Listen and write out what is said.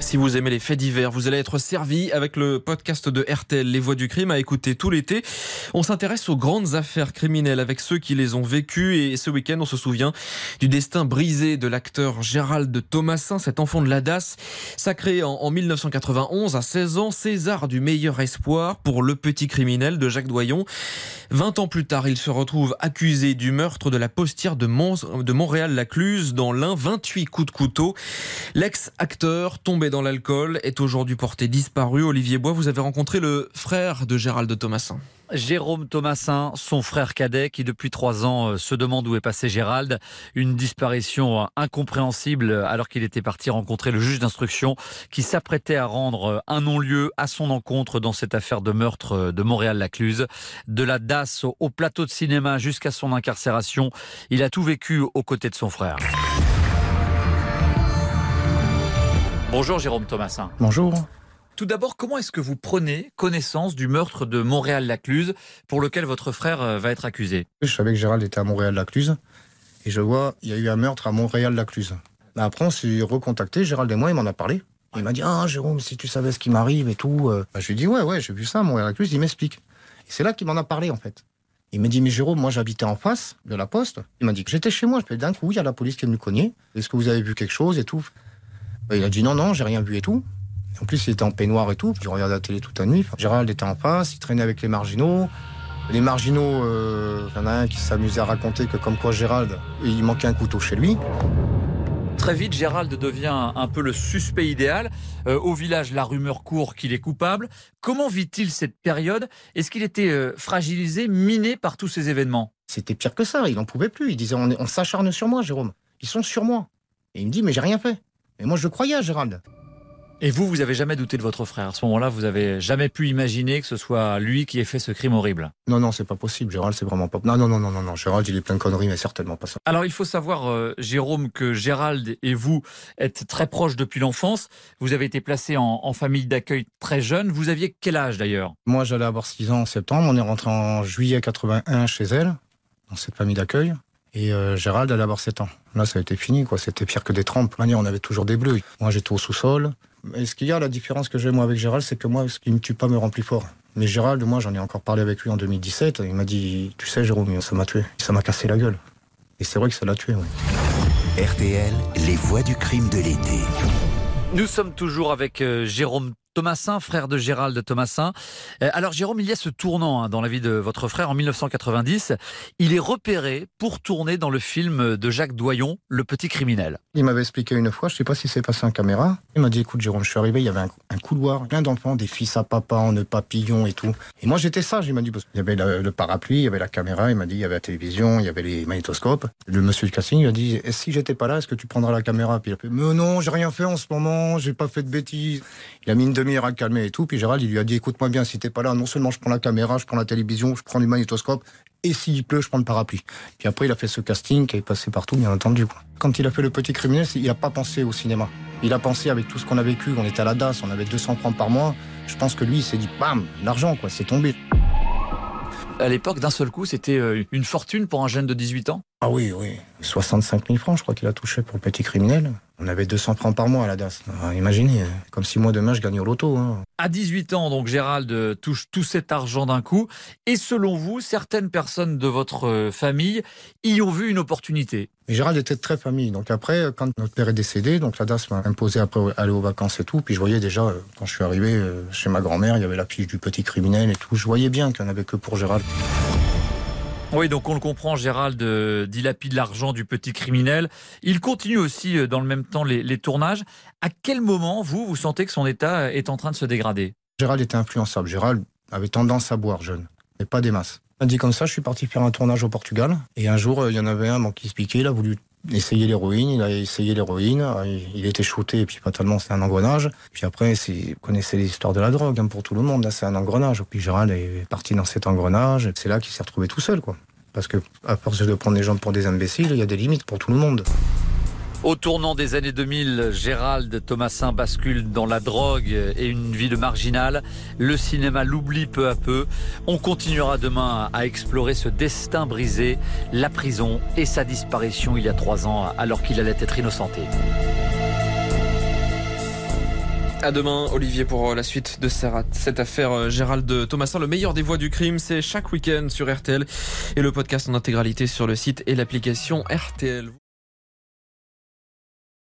Si vous aimez les faits divers, vous allez être servi avec le podcast de RTL Les Voix du Crime à écouter tout l'été. On s'intéresse aux grandes affaires criminelles avec ceux qui les ont vécues et ce week-end on se souvient du destin brisé de l'acteur Gérald Thomasin, cet enfant de l'Adas, sacré en, en 1991 à 16 ans, César du meilleur espoir pour Le Petit Criminel de Jacques Doyon. 20 ans plus tard, il se retrouve accusé du meurtre de la postière de Montréal-Lacluse dans l'un 28 coups de couteau. L'ex-acteur tombé dans l'alcool est aujourd'hui porté disparu. Olivier Bois, vous avez rencontré le frère de Gérald Thomasin. Jérôme Thomasin, son frère cadet, qui depuis trois ans euh, se demande où est passé Gérald. Une disparition euh, incompréhensible alors qu'il était parti rencontrer le juge d'instruction qui s'apprêtait à rendre euh, un non-lieu à son encontre dans cette affaire de meurtre euh, de Montréal-Lacluse. De la DAS au plateau de cinéma jusqu'à son incarcération, il a tout vécu aux côtés de son frère. Bonjour Jérôme Thomasin. Bonjour. Tout d'abord, comment est-ce que vous prenez connaissance du meurtre de Montréal-Lacluse pour lequel votre frère euh, va être accusé? Je savais que Gérald était à Montréal-Lacluse. Et je vois, il y a eu un meurtre à Montréal-Lacluse. Après, on s'est recontacté, Gérald et moi, il m'en a parlé. Il m'a dit Ah, Jérôme, si tu savais ce qui m'arrive et tout. euh. Bah, je lui ai dit Ouais, ouais, j'ai vu ça à Montréal-Lacluse. Il m'explique. Et c'est là qu'il m'en a parlé, en fait. Il m'a dit Mais Jérôme, moi, j'habitais en face de la poste. Il m'a dit que j'étais chez moi. Je D'un coup, il y a la police qui est venue cogner. Est-ce que vous avez vu quelque chose et tout? Il a dit Non, non, j'ai rien vu et tout. En plus, il était en peignoir et tout. Je regardais la télé toute la nuit. Gérald était en face, il traînait avec les marginaux. Les marginaux, euh, il y en a un qui s'amusait à raconter que comme quoi Gérald, il manquait un couteau chez lui. Très vite, Gérald devient un peu le suspect idéal. Euh, au village, la rumeur court qu'il est coupable. Comment vit-il cette période? Est-ce qu'il était euh, fragilisé, miné par tous ces événements? C'était pire que ça, il n'en pouvait plus. Il disait on, on s'acharne sur moi, Jérôme. Ils sont sur moi. Et il me dit mais j'ai rien fait. Mais moi je le croyais à Gérald. Et vous, vous avez jamais douté de votre frère. À ce moment-là, vous avez jamais pu imaginer que ce soit lui qui ait fait ce crime horrible. Non, non, c'est pas possible. Gérald, c'est vraiment pas. Non, non, non, non, non, non. Gérald, il est plein de conneries, mais certainement pas ça. Alors, il faut savoir, euh, Jérôme, que Gérald et vous êtes très proches depuis l'enfance. Vous avez été placé en, en famille d'accueil très jeune. Vous aviez quel âge d'ailleurs? Moi, j'allais avoir 6 ans en septembre. On est rentré en juillet 81 chez elle, dans cette famille d'accueil. Et euh, Gérald allait avoir 7 ans. Là, ça a été fini, quoi. C'était pire que des trempes. Manière, on avait toujours des bleus. Moi, j'étais au sous-sol. Et ce qu'il y a, la différence que j'ai moi avec Gérald, c'est que moi, ce qui me tue pas me rend plus fort. Mais Gérald, moi, j'en ai encore parlé avec lui en 2017. Il m'a dit, tu sais, Jérôme, ça m'a tué. Ça m'a cassé la gueule. Et c'est vrai que ça l'a tué, ouais. RTL, les voix du crime de l'été. Nous sommes toujours avec euh, Jérôme Thomasin, frère de Gérald Thomasin. Euh, alors Jérôme, il y a ce tournant hein, dans la vie de votre frère en 1990. Il est repéré pour tourner dans le film de Jacques Doyon, Le Petit Criminel. Il m'avait expliqué une fois, je sais pas si c'est passé en caméra. Il m'a dit, écoute, Jérôme, je suis arrivé, il y avait un, couloir, plein d'enfants, des fils à papa, en nœud papillon et tout. Et moi, j'étais sage, il m'a dit, qu'il y avait le, parapluie, il y avait la caméra, il m'a dit, il y avait la télévision, il y avait les magnétoscopes. Le monsieur du casting, il dit, Et si j'étais pas là, est-ce que tu prendras la caméra? Puis il a fait, mais non, j'ai rien fait en ce moment, j'ai pas fait de bêtises. Il a mis une demi-heure à calmer et tout. Puis Gérald, il lui a dit, écoute-moi bien, si t'es pas là, non seulement je prends la caméra, je prends la télévision, je prends les magnétoscopes, et s'il pleut, je prends le parapluie. Puis après, il a fait ce casting qui est passé partout, bien entendu. quoi. Quand il a fait le petit criminel, il n'a pas pensé au cinéma. Il a pensé avec tout ce qu'on a vécu. On était à la DAS, on avait 200 francs par mois. Je pense que lui, il s'est dit, bam, l'argent, quoi, c'est tombé. À l'époque, d'un seul coup, c'était euh, une fortune pour un jeune de 18 ans? Ah oui, oui. 65 000 francs, je crois qu'il a touché pour le petit criminel. On avait 200 francs par mois à la DAS. Alors, imaginez, comme si moi demain je gagnais au loto. hein. À 18 ans, donc Gérald touche tout cet argent d'un coup. Et selon vous, certaines personnes de votre euh, famille y ont vu une opportunité? Mais Gérald était très famille. Donc après, quand notre père est décédé, donc la DAS m'a imposé après aller aux vacances et tout. Puis je voyais déjà, euh, quand je suis arrivé euh, chez ma grand-mère, il y avait la fiche du petit criminel et tout. Je voyais bien qu'il n'y en avait que pour Gérald. Oui, donc on le comprend, Gérald euh, dilapide l'argent du petit criminel. Il continue aussi euh, dans le même temps les, les tournages. À quel moment, vous, vous sentez que son état euh, est en train de se dégrader? Gérald était influençable. Gérald avait tendance à boire jeune, mais pas des masses. Dit comme ça, je suis parti faire un tournage au Portugal. Et un jour, euh, il y en avait un bon, qui se piquait, il a voulu essayer l'héroïne, il a essayé l'héroïne, il- était shooté, et puis fatalement, c'est un engrenage. Puis après, vous connaissez l'histoire de la drogue, hein, pour tout le monde, c'est un engrenage. Puis Gérald est parti dans cet engrenage, c'est là qu'il s'est retrouvé tout seul. Parce que, à force de prendre les gens pour des imbéciles, il y a des limites pour tout le monde. Au tournant des années 2000, Gérald Thomasin bascule dans la drogue et une vie de marginal. Le cinéma l'oublie peu à peu. On continuera demain à explorer ce destin brisé, la prison et sa disparition il y a trois ans alors qu'il allait être innocenté. À demain, Olivier, pour la suite de cette affaire euh, Gérald Thomasin. Le meilleur des voix du crime, c'est chaque week-end sur RTL et le podcast en intégralité sur le site et l'application RTL.